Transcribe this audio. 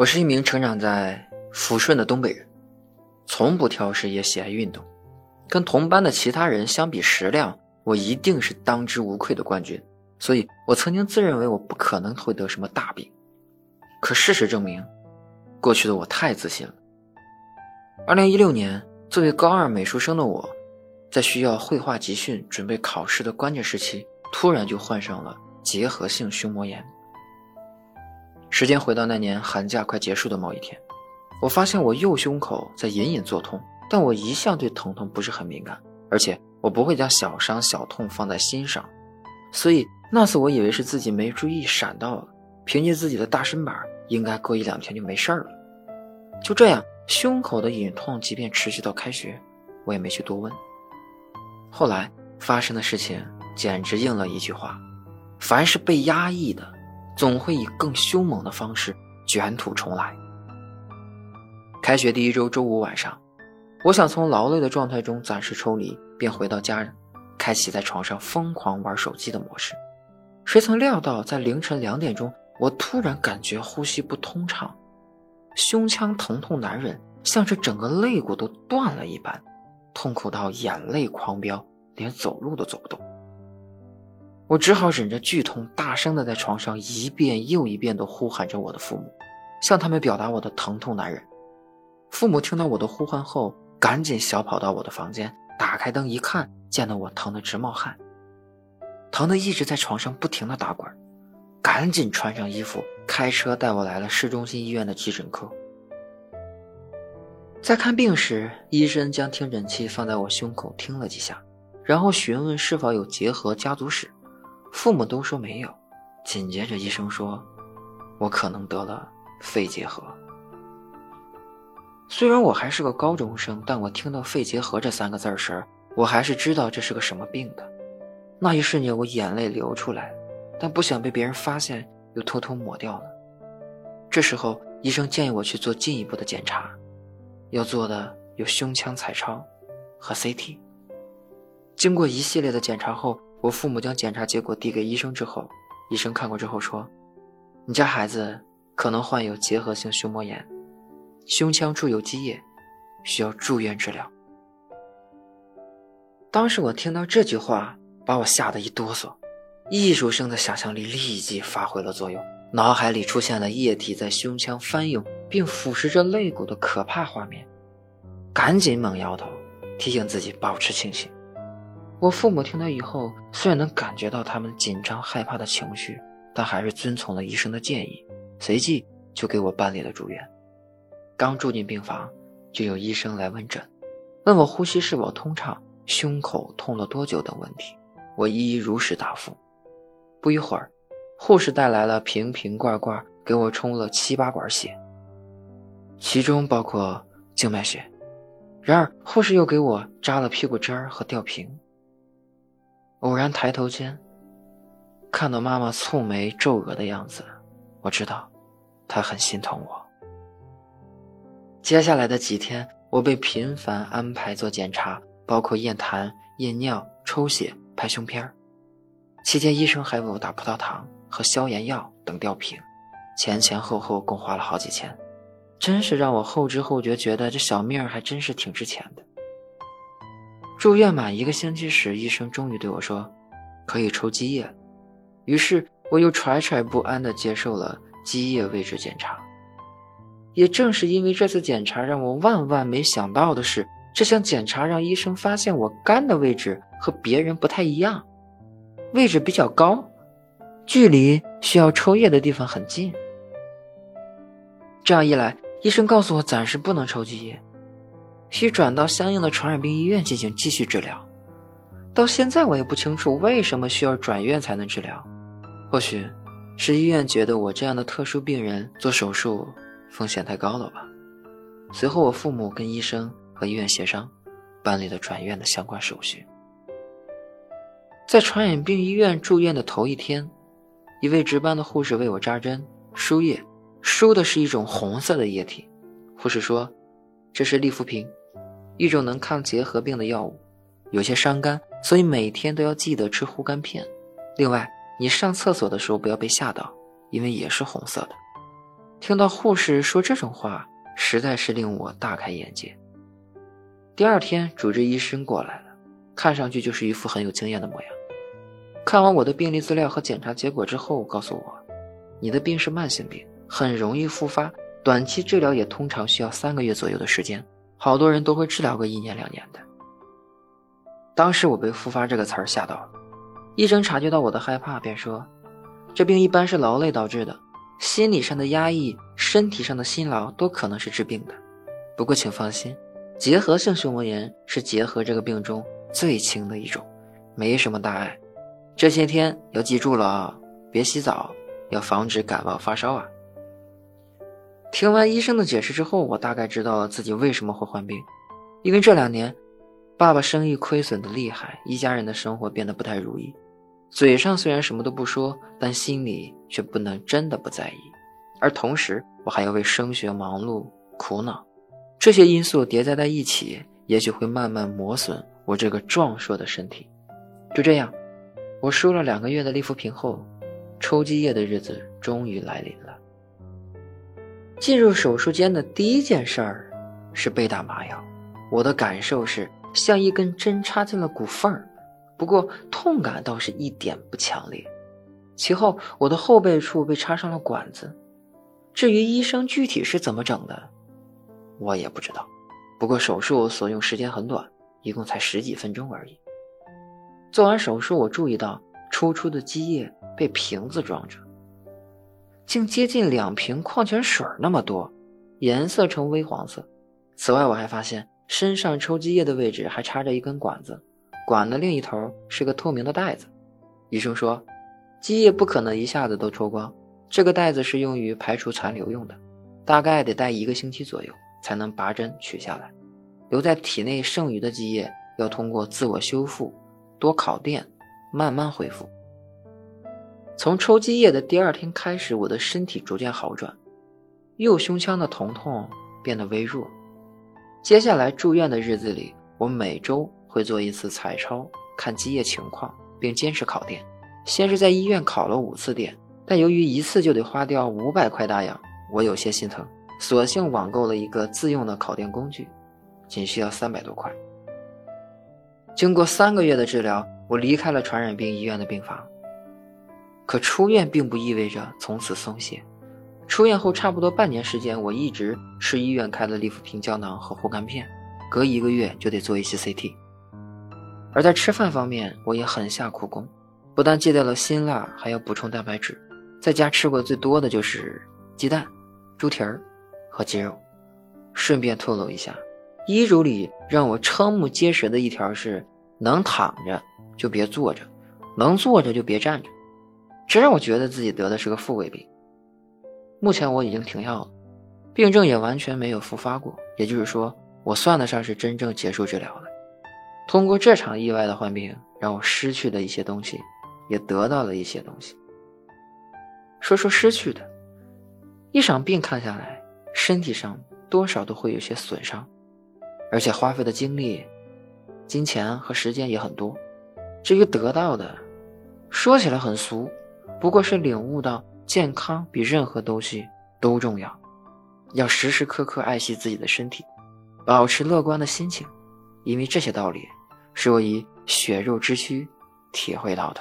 我是一名成长在抚顺的东北人，从不挑食，也喜爱运动。跟同班的其他人相比食量，我一定是当之无愧的冠军。所以我曾经自认为我不可能会得什么大病。可事实证明，过去的我太自信了。二零一六年，作为高二美术生的我，在需要绘画集训、准备考试的关键时期，突然就患上了结核性胸膜炎。时间回到那年寒假快结束的某一天，我发现我右胸口在隐隐作痛，但我一向对疼痛不是很敏感，而且我不会将小伤小痛放在心上，所以那次我以为是自己没注意闪到了，凭借自己的大身板，应该过一两天就没事了。就这样，胸口的隐痛即便持续到开学，我也没去多问。后来发生的事情简直应了一句话：凡是被压抑的。总会以更凶猛的方式卷土重来。开学第一周周五晚上，我想从劳累的状态中暂时抽离，便回到家人，开启在床上疯狂玩手机的模式。谁曾料到，在凌晨两点钟，我突然感觉呼吸不通畅，胸腔疼痛难忍，像是整个肋骨都断了一般，痛苦到眼泪狂飙，连走路都走不动。我只好忍着剧痛，大声的在床上一遍又一遍的呼喊着我的父母，向他们表达我的疼痛难忍。父母听到我的呼唤后，赶紧小跑到我的房间，打开灯一看，见到我疼得直冒汗，疼得一直在床上不停的打滚，赶紧穿上衣服，开车带我来了市中心医院的急诊科。在看病时，医生将听诊器放在我胸口听了几下，然后询问是否有结核家族史。父母都说没有，紧接着医生说：“我可能得了肺结核。”虽然我还是个高中生，但我听到“肺结核”这三个字时，我还是知道这是个什么病的。那一瞬间，我眼泪流出来，但不想被别人发现，又偷偷抹掉了。这时候，医生建议我去做进一步的检查，要做的有胸腔彩超和 CT。经过一系列的检查后，我父母将检查结果递给医生之后，医生看过之后说：“你家孩子可能患有结核性胸膜炎，胸腔注有积液，需要住院治疗。”当时我听到这句话，把我吓得一哆嗦，艺术生的想象力立即发挥了作用，脑海里出现了液体在胸腔翻涌并腐蚀着肋骨的可怕画面，赶紧猛摇头，提醒自己保持清醒。我父母听到以后，虽然能感觉到他们紧张害怕的情绪，但还是遵从了医生的建议，随即就给我办理了住院。刚住进病房，就有医生来问诊，问我呼吸是否通畅、胸口痛了多久等问题，我一一如实答复。不一会儿，护士带来了瓶瓶罐罐，给我冲了七八管血，其中包括静脉血。然而，护士又给我扎了屁股针儿和吊瓶。偶然抬头间，看到妈妈蹙眉皱额的样子，我知道，她很心疼我。接下来的几天，我被频繁安排做检查，包括验痰、验尿、抽血、拍胸片儿期间，医生还为我打葡萄糖和消炎药等吊瓶，前前后后共花了好几千，真是让我后知后觉，觉得这小命儿还真是挺值钱的。住院满一个星期时，医生终于对我说：“可以抽积液。”于是我又惴惴不安地接受了积液位置检查。也正是因为这次检查，让我万万没想到的是，这项检查让医生发现我肝的位置和别人不太一样，位置比较高，距离需要抽液的地方很近。这样一来，医生告诉我暂时不能抽积液。需转到相应的传染病医院进行继续治疗。到现在我也不清楚为什么需要转院才能治疗，或许是医院觉得我这样的特殊病人做手术风险太高了吧。随后我父母跟医生和医院协商，办理了转院的相关手续。在传染病医院住院的头一天，一位值班的护士为我扎针输液，输的是一种红色的液体。护士说：“这是利福平。”一种能抗结核病的药物，有些伤肝，所以每天都要记得吃护肝片。另外，你上厕所的时候不要被吓到，因为也是红色的。听到护士说这种话，实在是令我大开眼界。第二天，主治医生过来了，看上去就是一副很有经验的模样。看完我的病历资料和检查结果之后，告诉我，你的病是慢性病，很容易复发，短期治疗也通常需要三个月左右的时间，好多人都会治疗个一年两年的。当时我被“复发”这个词儿吓到了，医生察觉到我的害怕，便说：“这病一般是劳累导致的，心理上的压抑、身体上的辛劳都可能是致病的。不过请放心，结核性胸膜炎是结核这个病中最轻的一种，没什么大碍。这些天要记住了啊，别洗澡，要防止感冒发烧啊。”听完医生的解释之后，我大概知道了自己为什么会患病，因为这两年。爸爸生意亏损的厉害，一家人的生活变得不太如意。嘴上虽然什么都不说，但心里却不能真的不在意。而同时，我还要为升学忙碌苦恼。这些因素叠加在一起，也许会慢慢磨损我这个壮硕的身体。就这样，我输了两个月的利福平后，抽积液的日子终于来临了。进入手术间的第一件事儿是被打麻药，我的感受是。像一根针插进了骨缝儿，不过痛感倒是一点不强烈。其后，我的后背处被插上了管子，至于医生具体是怎么整的，我也不知道。不过手术所用时间很短，一共才十几分钟而已。做完手术，我注意到抽出的积液被瓶子装着，竟接近两瓶矿泉水那么多，颜色呈微黄色。此外，我还发现。身上抽积液的位置还插着一根管子，管的另一头是个透明的袋子。医生说，积液不可能一下子都抽光，这个袋子是用于排除残留用的，大概得待一个星期左右才能拔针取下来。留在体内剩余的积液要通过自我修复、多烤电慢慢恢复。从抽积液的第二天开始，我的身体逐渐好转，右胸腔的疼痛变得微弱。接下来住院的日子里，我每周会做一次彩超，看积液情况，并坚持烤电。先是在医院烤了五次电，但由于一次就得花掉五百块大洋，我有些心疼，索性网购了一个自用的烤电工具，仅需要三百多块。经过三个月的治疗，我离开了传染病医院的病房。可出院并不意味着从此松懈。出院后差不多半年时间，我一直吃医院开的利福平胶囊和护肝片，隔一个月就得做一些 CT。而在吃饭方面，我也很下苦功，不但戒掉了辛辣，还要补充蛋白质。在家吃过最多的就是鸡蛋、猪蹄儿和鸡肉。顺便透露一下，医嘱里让我瞠目结舌的一条是：能躺着就别坐着，能坐着就别站着。这让我觉得自己得的是个富贵病。目前我已经停药了，病症也完全没有复发过，也就是说，我算得上是真正结束治疗了。通过这场意外的患病，让我失去了一些东西，也得到了一些东西。说说失去的，一场病看下来，身体上多少都会有些损伤，而且花费的精力、金钱和时间也很多。至于得到的，说起来很俗，不过是领悟到。健康比任何东西都重要，要时时刻刻爱惜自己的身体，保持乐观的心情，因为这些道理是我以血肉之躯体会到的。